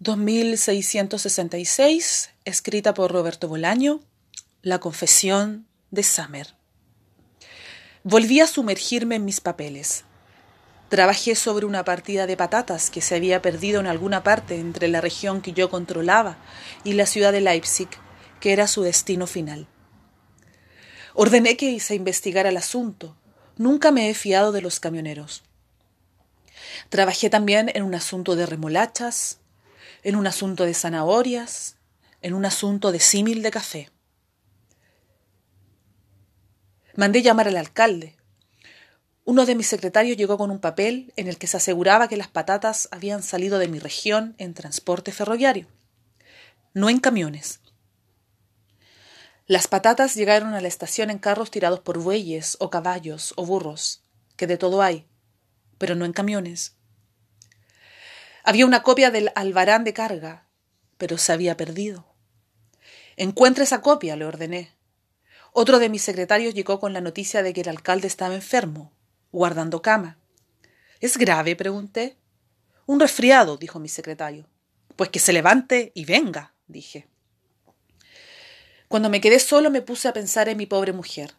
2666, escrita por Roberto Bolaño, La confesión de Summer. Volví a sumergirme en mis papeles. Trabajé sobre una partida de patatas que se había perdido en alguna parte entre la región que yo controlaba y la ciudad de Leipzig, que era su destino final. Ordené que se investigara el asunto. Nunca me he fiado de los camioneros. Trabajé también en un asunto de remolachas, en un asunto de zanahorias, en un asunto de símil de café. Mandé llamar al alcalde. Uno de mis secretarios llegó con un papel en el que se aseguraba que las patatas habían salido de mi región en transporte ferroviario, no en camiones. Las patatas llegaron a la estación en carros tirados por bueyes o caballos o burros, que de todo hay, pero no en camiones. Había una copia del albarán de carga, pero se había perdido. Encuentre esa copia, le ordené. Otro de mis secretarios llegó con la noticia de que el alcalde estaba enfermo, guardando cama. ¿Es grave? pregunté. Un resfriado, dijo mi secretario. Pues que se levante y venga, dije. Cuando me quedé solo me puse a pensar en mi pobre mujer,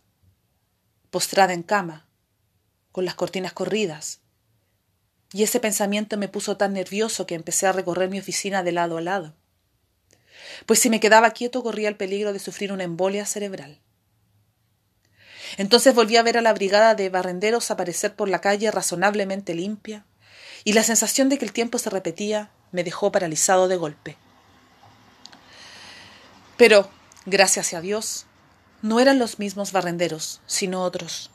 postrada en cama, con las cortinas corridas, y ese pensamiento me puso tan nervioso que empecé a recorrer mi oficina de lado a lado. Pues si me quedaba quieto corría el peligro de sufrir una embolia cerebral. Entonces volví a ver a la brigada de barrenderos aparecer por la calle razonablemente limpia, y la sensación de que el tiempo se repetía me dejó paralizado de golpe. Pero, gracias a Dios, no eran los mismos barrenderos, sino otros.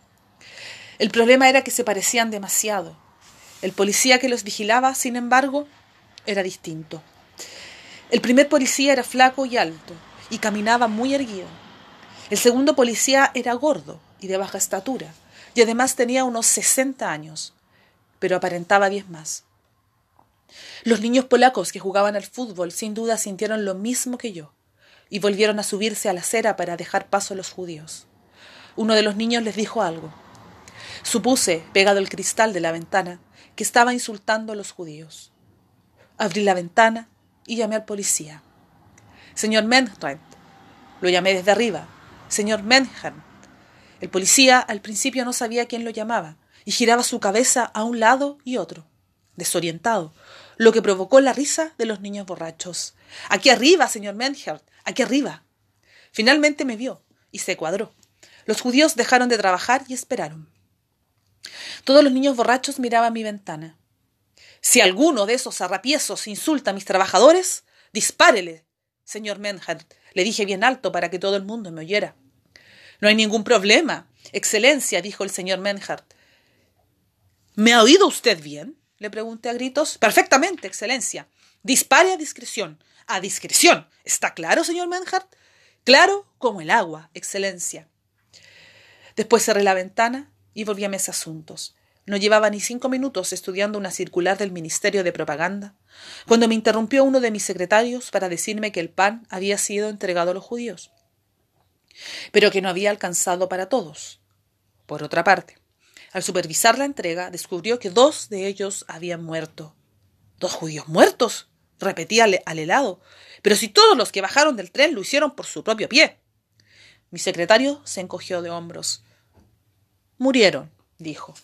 El problema era que se parecían demasiado, el policía que los vigilaba, sin embargo, era distinto. El primer policía era flaco y alto, y caminaba muy erguido. El segundo policía era gordo y de baja estatura, y además tenía unos sesenta años, pero aparentaba diez más. Los niños polacos que jugaban al fútbol sin duda sintieron lo mismo que yo, y volvieron a subirse a la acera para dejar paso a los judíos. Uno de los niños les dijo algo. Supuse, pegado el cristal de la ventana, que estaba insultando a los judíos. Abrí la ventana y llamé al policía. Señor Menhart. Lo llamé desde arriba. Señor Menhart. El policía al principio no sabía quién lo llamaba y giraba su cabeza a un lado y otro, desorientado, lo que provocó la risa de los niños borrachos. Aquí arriba, señor Menhart, aquí arriba. Finalmente me vio y se cuadró. Los judíos dejaron de trabajar y esperaron. Todos los niños borrachos miraban mi ventana. Si alguno de esos arrapiezos insulta a mis trabajadores, dispárele, señor Menhart, le dije bien alto para que todo el mundo me oyera. No hay ningún problema, Excelencia, dijo el señor Menhart. ¿Me ha oído usted bien? le pregunté a gritos. Perfectamente, Excelencia. Dispare a discreción. A discreción. ¿Está claro, señor Menhart? Claro como el agua, Excelencia. Después cerré la ventana y volví a mis asuntos. No llevaba ni cinco minutos estudiando una circular del Ministerio de Propaganda, cuando me interrumpió uno de mis secretarios para decirme que el pan había sido entregado a los judíos, pero que no había alcanzado para todos. Por otra parte, al supervisar la entrega, descubrió que dos de ellos habían muerto. ¿Dos judíos muertos? repetía al helado. Pero si todos los que bajaron del tren lo hicieron por su propio pie. Mi secretario se encogió de hombros. Murieron, dijo.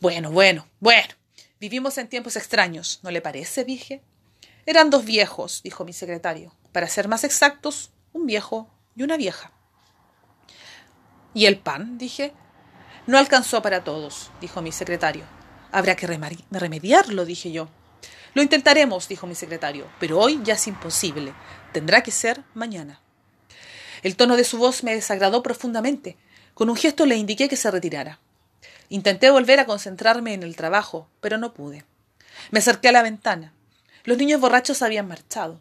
Bueno, bueno, bueno. Vivimos en tiempos extraños, ¿no le parece? dije. Eran dos viejos, dijo mi secretario. Para ser más exactos, un viejo y una vieja. ¿Y el pan? dije. No alcanzó para todos, dijo mi secretario. Habrá que remediarlo, dije yo. Lo intentaremos, dijo mi secretario, pero hoy ya es imposible. Tendrá que ser mañana. El tono de su voz me desagradó profundamente. Con un gesto le indiqué que se retirara. Intenté volver a concentrarme en el trabajo, pero no pude. Me acerqué a la ventana. Los niños borrachos habían marchado.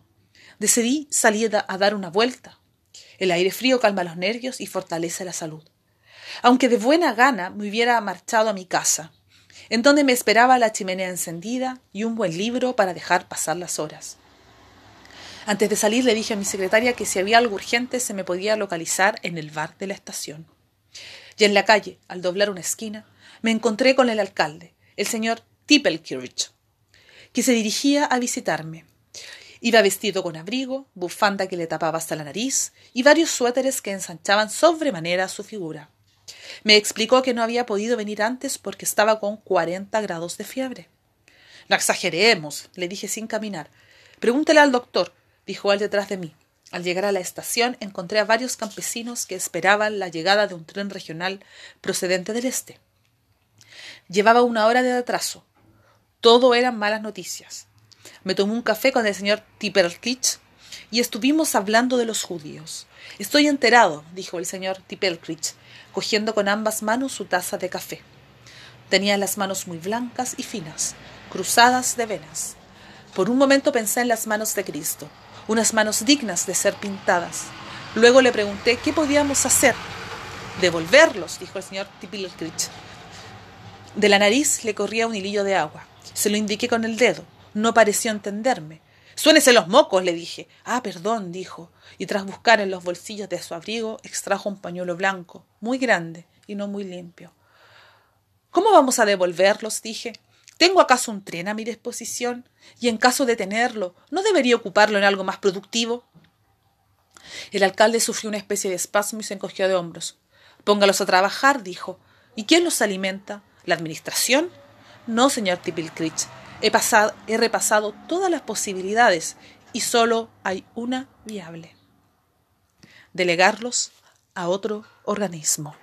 Decidí salir a dar una vuelta. El aire frío calma los nervios y fortalece la salud. Aunque de buena gana me hubiera marchado a mi casa, en donde me esperaba la chimenea encendida y un buen libro para dejar pasar las horas. Antes de salir le dije a mi secretaria que si había algo urgente se me podía localizar en el bar de la estación. Y en la calle, al doblar una esquina, me encontré con el alcalde, el señor Tippelkirch, que se dirigía a visitarme. Iba vestido con abrigo, bufanda que le tapaba hasta la nariz y varios suéteres que ensanchaban sobremanera su figura. Me explicó que no había podido venir antes porque estaba con cuarenta grados de fiebre. No exageremos, le dije sin caminar. Pregúntele al doctor, dijo él detrás de mí. Al llegar a la estación encontré a varios campesinos que esperaban la llegada de un tren regional procedente del este. Llevaba una hora de atraso. Todo eran malas noticias. Me tomé un café con el señor Tipelkrich y estuvimos hablando de los judíos. Estoy enterado, dijo el señor Tipelkrich, cogiendo con ambas manos su taza de café. Tenía las manos muy blancas y finas, cruzadas de venas. Por un momento pensé en las manos de Cristo, unas manos dignas de ser pintadas. Luego le pregunté qué podíamos hacer. Devolverlos, dijo el señor Tipilkrich. De la nariz le corría un hilillo de agua. Se lo indiqué con el dedo. No pareció entenderme. Suénese los mocos, le dije. Ah, perdón, dijo, y tras buscar en los bolsillos de su abrigo extrajo un pañuelo blanco, muy grande y no muy limpio. ¿Cómo vamos a devolverlos? dije. ¿Tengo acaso un tren a mi disposición? Y en caso de tenerlo, ¿no debería ocuparlo en algo más productivo? El alcalde sufrió una especie de espasmo y se encogió de hombros. Póngalos a trabajar, dijo. ¿Y quién los alimenta? ¿La administración? No, señor Tipilkrich. He, pasado, he repasado todas las posibilidades y solo hay una viable. Delegarlos a otro organismo.